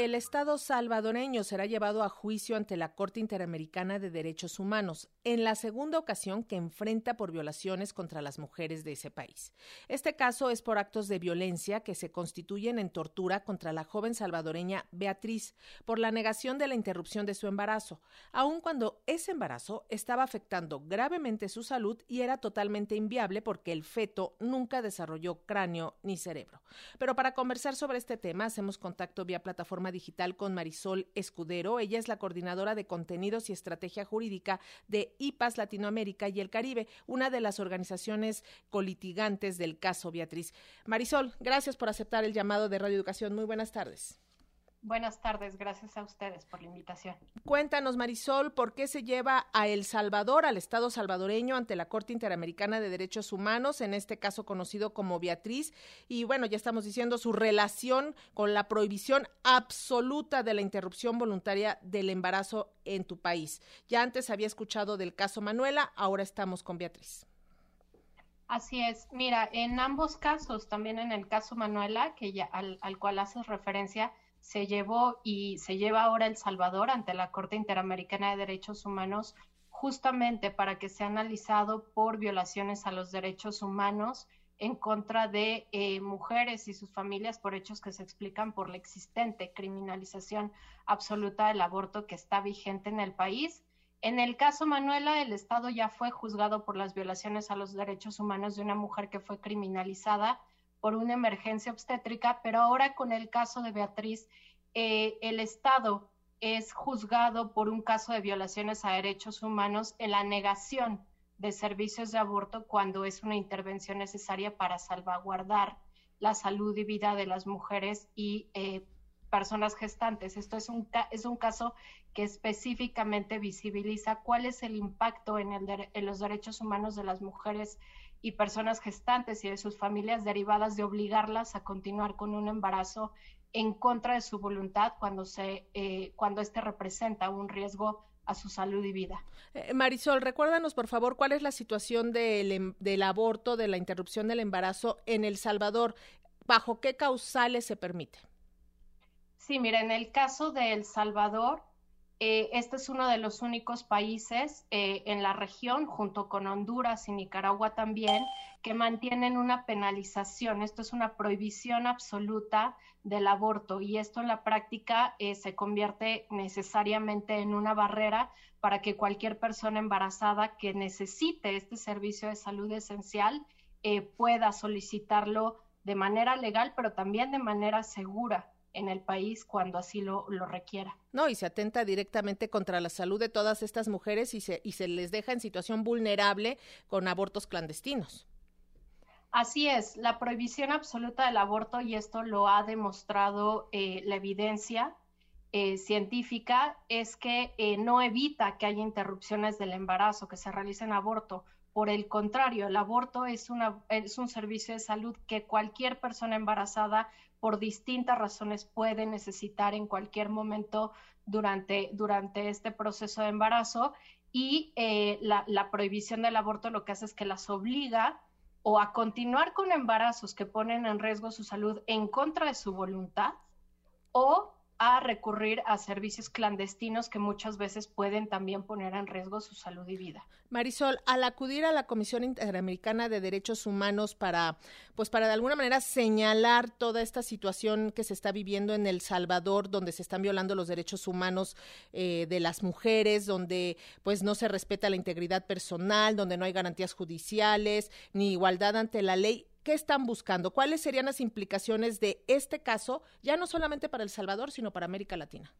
El Estado salvadoreño será llevado a juicio ante la Corte Interamericana de Derechos Humanos, en la segunda ocasión que enfrenta por violaciones contra las mujeres de ese país. Este caso es por actos de violencia que se constituyen en tortura contra la joven salvadoreña Beatriz por la negación de la interrupción de su embarazo, aun cuando ese embarazo estaba afectando gravemente su salud y era totalmente inviable porque el feto nunca desarrolló cráneo ni cerebro. Pero para conversar sobre este tema hacemos contacto vía plataforma digital con Marisol Escudero. Ella es la coordinadora de contenidos y estrategia jurídica de IPAS Latinoamérica y el Caribe, una de las organizaciones colitigantes del caso Beatriz. Marisol, gracias por aceptar el llamado de Radio Educación. Muy buenas tardes. Buenas tardes, gracias a ustedes por la invitación. Cuéntanos, Marisol, ¿por qué se lleva a El Salvador, al Estado salvadoreño, ante la Corte Interamericana de Derechos Humanos, en este caso conocido como Beatriz? Y bueno, ya estamos diciendo su relación con la prohibición absoluta de la interrupción voluntaria del embarazo en tu país. Ya antes había escuchado del caso Manuela, ahora estamos con Beatriz. Así es. Mira, en ambos casos, también en el caso Manuela, que ya al, al cual haces referencia, se llevó y se lleva ahora El Salvador ante la Corte Interamericana de Derechos Humanos justamente para que sea analizado por violaciones a los derechos humanos en contra de eh, mujeres y sus familias por hechos que se explican por la existente criminalización absoluta del aborto que está vigente en el país. En el caso Manuela, el Estado ya fue juzgado por las violaciones a los derechos humanos de una mujer que fue criminalizada por una emergencia obstétrica, pero ahora con el caso de Beatriz, eh, el Estado es juzgado por un caso de violaciones a derechos humanos en la negación de servicios de aborto cuando es una intervención necesaria para salvaguardar la salud y vida de las mujeres y eh, personas gestantes. Esto es un, es un caso que específicamente visibiliza cuál es el impacto en, el en los derechos humanos de las mujeres y personas gestantes y de sus familias derivadas de obligarlas a continuar con un embarazo en contra de su voluntad cuando se eh, cuando este representa un riesgo a su salud y vida. Eh, Marisol, recuérdanos por favor cuál es la situación del, em, del aborto, de la interrupción del embarazo en El Salvador. ¿Bajo qué causales se permite? Sí, mira, en el caso de El Salvador, eh, este es uno de los únicos países eh, en la región, junto con Honduras y Nicaragua también, que mantienen una penalización. Esto es una prohibición absoluta del aborto y esto en la práctica eh, se convierte necesariamente en una barrera para que cualquier persona embarazada que necesite este servicio de salud esencial pueda solicitarlo de manera legal, pero también de manera segura en el país cuando así lo, lo, requiera. No, y se atenta directamente contra la salud de todas estas mujeres y se, y se les deja en situación vulnerable con abortos clandestinos. Así es, la prohibición absoluta del aborto, y esto lo ha demostrado eh, la evidencia eh, científica, es que eh, no evita que haya interrupciones del embarazo, que se realicen aborto. Por el contrario, el aborto es, una, es un servicio de salud que cualquier persona embarazada por distintas razones puede necesitar en cualquier momento durante, durante este proceso de embarazo y eh, la, la, prohibición del aborto lo que hace es que las obliga o a continuar con embarazos que ponen en riesgo su salud en contra de su voluntad o a recurrir a servicios clandestinos que muchas veces pueden también poner en riesgo su salud y vida. Marisol, al acudir a la Comisión Interamericana de Derechos Humanos para, pues para de alguna manera señalar toda esta situación que se está viviendo en El Salvador, donde se están violando los derechos humanos eh, de las mujeres, donde pues no se respeta la integridad personal, donde no hay garantías judiciales ni igualdad ante la ley. ¿Qué están buscando? ¿Cuáles serían las implicaciones de este caso, ya no solamente para El Salvador, sino para América Latina?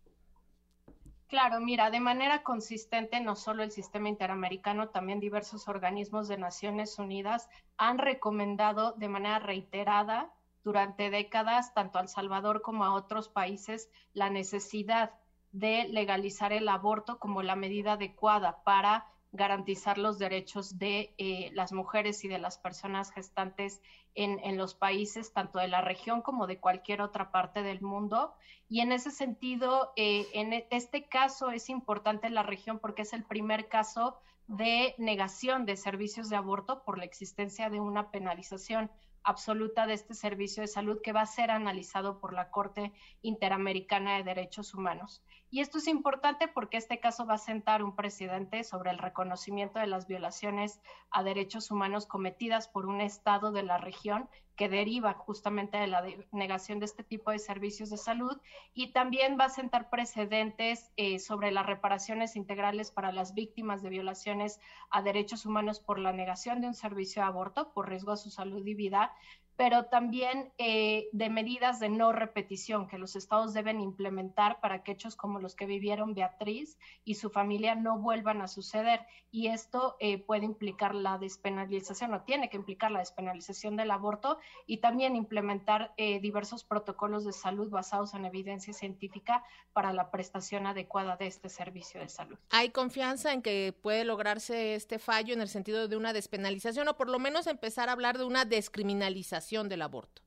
Claro, mira, de manera consistente, no solo el sistema interamericano, también diversos organismos de Naciones Unidas han recomendado de manera reiterada durante décadas, tanto a El Salvador como a otros países, la necesidad de legalizar el aborto como la medida adecuada para garantizar los derechos de eh, las mujeres y de las personas gestantes en, los países, tanto de la región como de cualquier otra parte del mundo. Y en ese sentido, eh, en e, este caso es importante la región porque es el primer caso de negación de servicios de aborto por la existencia de una penalización absoluta de este servicio de salud que va a ser analizado por la Corte Interamericana de Derechos Humanos. Y esto es importante porque este caso va a sentar un precedente sobre el reconocimiento de las violaciones a derechos humanos cometidas por un Estado de la región que deriva justamente de la negación de este tipo de servicios de salud. Y también va a sentar precedentes eh, sobre las reparaciones integrales para las víctimas de violaciones a derechos humanos por la negación de un servicio de aborto por riesgo a su salud y vida, pero también eh, de medidas de no repetición que los estados deben implementar para que hechos como los que vivieron Beatriz y su familia no vuelvan a suceder. Y esto eh, puede implicar la despenalización o tiene que implicar la despenalización del aborto y también implementar eh, diversos protocolos de salud basados en evidencia científica para la prestación adecuada de este servicio de salud. ¿Hay confianza en que puede lograrse este fallo en el sentido de una despenalización o por lo menos empezar a hablar de una descriminalización? Del aborto?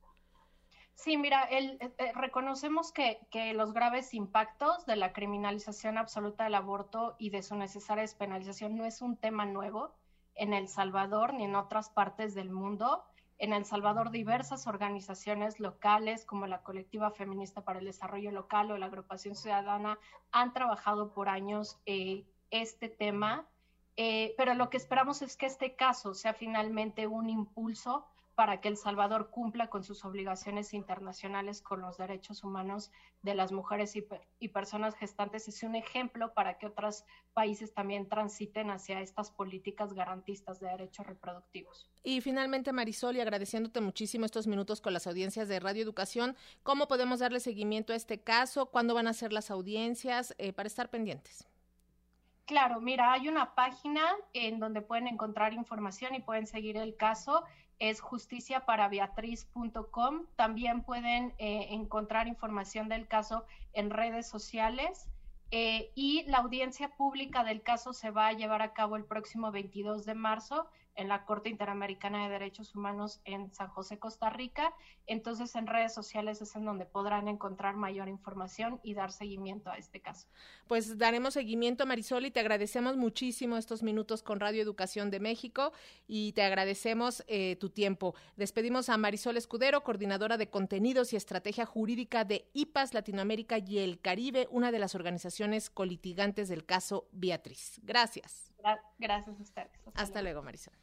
Sí, mira, el, eh, eh, reconocemos que, los graves impactos de la criminalización absoluta del aborto y de su necesaria despenalización no es un tema nuevo en El Salvador ni en otras partes del mundo. En El Salvador diversas organizaciones locales como la Colectiva Feminista para el Desarrollo Local o la Agrupación Ciudadana han trabajado por años eh, este tema, pero lo que esperamos es que este caso sea finalmente un impulso para que El Salvador cumpla con sus obligaciones internacionales con los derechos humanos de las mujeres y, personas gestantes. Es un ejemplo para que otros países también transiten hacia estas políticas garantistas de derechos reproductivos. Y finalmente, Marisol, y agradeciéndote muchísimo estos minutos con las audiencias de Radio Educación, ¿cómo podemos darle seguimiento a este caso? ¿Cuándo van a ser las audiencias eh, para estar pendientes? Claro, mira, hay una página en donde pueden encontrar información y pueden seguir el caso es justiciaparabeatriz.com. También pueden eh, encontrar información del caso en redes sociales. Eh, y la audiencia pública del caso se va a llevar a cabo el próximo 22 de marzo en la Corte Interamericana de Derechos Humanos en San José, Costa Rica. Entonces, en redes sociales es en donde podrán encontrar mayor información y dar seguimiento a este caso. Pues daremos seguimiento, Marisol, y te agradecemos muchísimo estos minutos con Radio Educación de México y te agradecemos eh, tu tiempo. Despedimos a Marisol Escudero, coordinadora de contenidos y estrategia jurídica de IPAS Latinoamérica y el Caribe, una de las organizaciones colitigantes del caso Beatriz. Gracias. Gracias a ustedes. Hasta, luego, Marisol.